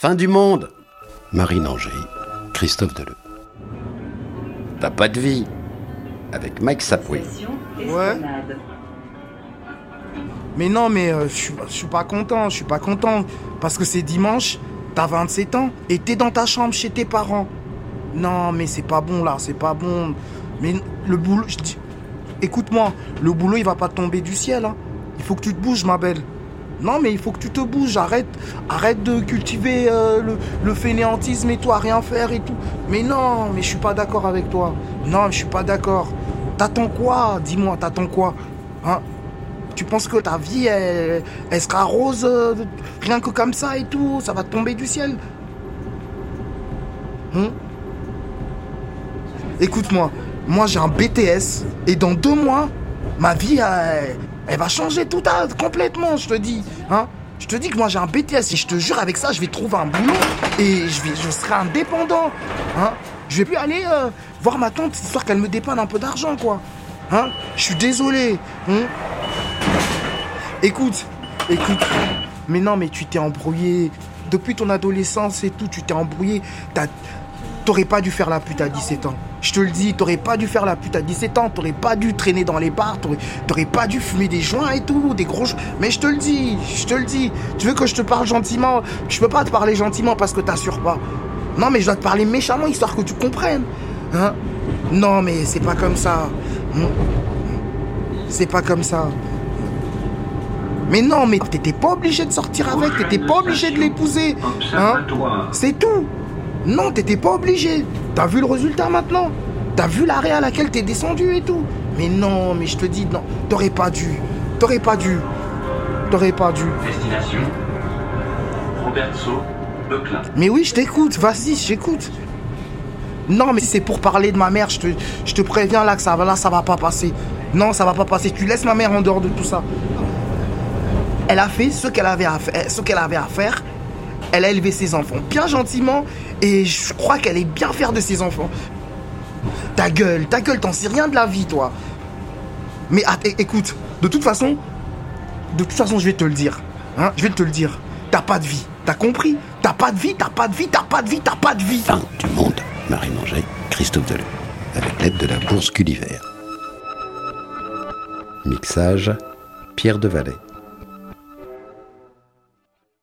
Fin du monde Marine Angers, Christophe Deleu. T'as pas de vie Avec Mike Sapoué. Ouais. Mais non, mais euh, je suis- pas content, je suis pas content. Parce que c'est dimanche, t'as 27 ans, et t'es dans ta chambre chez tes parents. Non, mais c'est pas bon là, c'est pas bon. Mais le boulot, écoute-moi, le boulot il va pas tomber du ciel. hein. Il faut que tu te bouges, ma belle. Non, mais il faut que tu te bouges, arrête, arrête de cultiver euh, le, fainéantisme et tout, à rien faire et tout. Mais non, mais je suis pas d'accord avec toi. Non, je suis pas d'accord. T'attends quoi? Dis-moi, t'attends quoi? Hein? Tu penses que ta vie, elle, elle sera rose euh, rien que comme ça et tout? Ça va tomber du ciel Hein? Écoute-moi, moi j'ai un BTS et dans deux mois, ma vie, elle, elle va changer tout à, complètement, je te dis. Hein je te dis que moi j'ai un BTS et je te jure avec ça, je vais trouver un boulot et je, vais, je serai indépendant. Hein je vais plus aller euh, voir ma tante histoire qu'elle me dépanne un peu d'argent, quoi. Hein Je suis désolé. hein. Écoute, écoute. Mais non, mais tu t'es embrouillé. Depuis ton adolescence et tout, tu t'es embrouillé. T'as- T'aurais pas dû faire la pute à 17 ans. Je te le dis, t'aurais pas dû faire la pute à 17 ans. T'aurais pas dû traîner dans les bars. T'aurais, t'aurais pas dû fumer des joints et tout, des gros. Mais je te le dis, je te le dis. Tu veux que je te parle gentiment? Je peux pas te parler gentiment parce que t'assures pas. Non, mais je dois te parler méchamment histoire que tu comprennes. Hein? Non, mais c'est pas comme ça. Hein? C'est pas comme ça. Mais non, mais t'étais pas obligé de sortir avec, t'étais pas obligé de l'épouser. Hein? C'est tout. Non, t'étais pas obligé. T'as vu le résultat maintenant? T'as vu l'arrêt à laquelle t'es descendu et tout? Mais non, mais je te dis, non, t'aurais pas dû. T'aurais pas dû. T'aurais pas dû. Destination Roberto Beuclin. Mais oui, je t'écoute, vas-y, j'écoute. Non, mais c'est pour parler de ma mère, je te, je te préviens là que ça va, là, ça va pas passer. Non, ça va pas passer. Tu laisses ma mère en dehors de tout ça. Elle a fait ce qu'elle avait à faire, ce qu'elle avait à faire. Elle a élevé ses enfants bien gentiment et je crois qu'elle est bien fière de ses enfants. Ta gueule, ta gueule, t'en sais rien de la vie, toi. Mais écoute, de toute façon, de toute façon, je vais te le dire. Hein, je vais te le dire. T'as pas de vie. T'as compris? T'as pas de vie, t'as pas de vie, t'as pas de vie, t'as pas de vie. Fin du monde Marine Angers, Christophe Deleu. Avec l'aide de la Bourse Gulliver. Mixage, Pierre Devalet.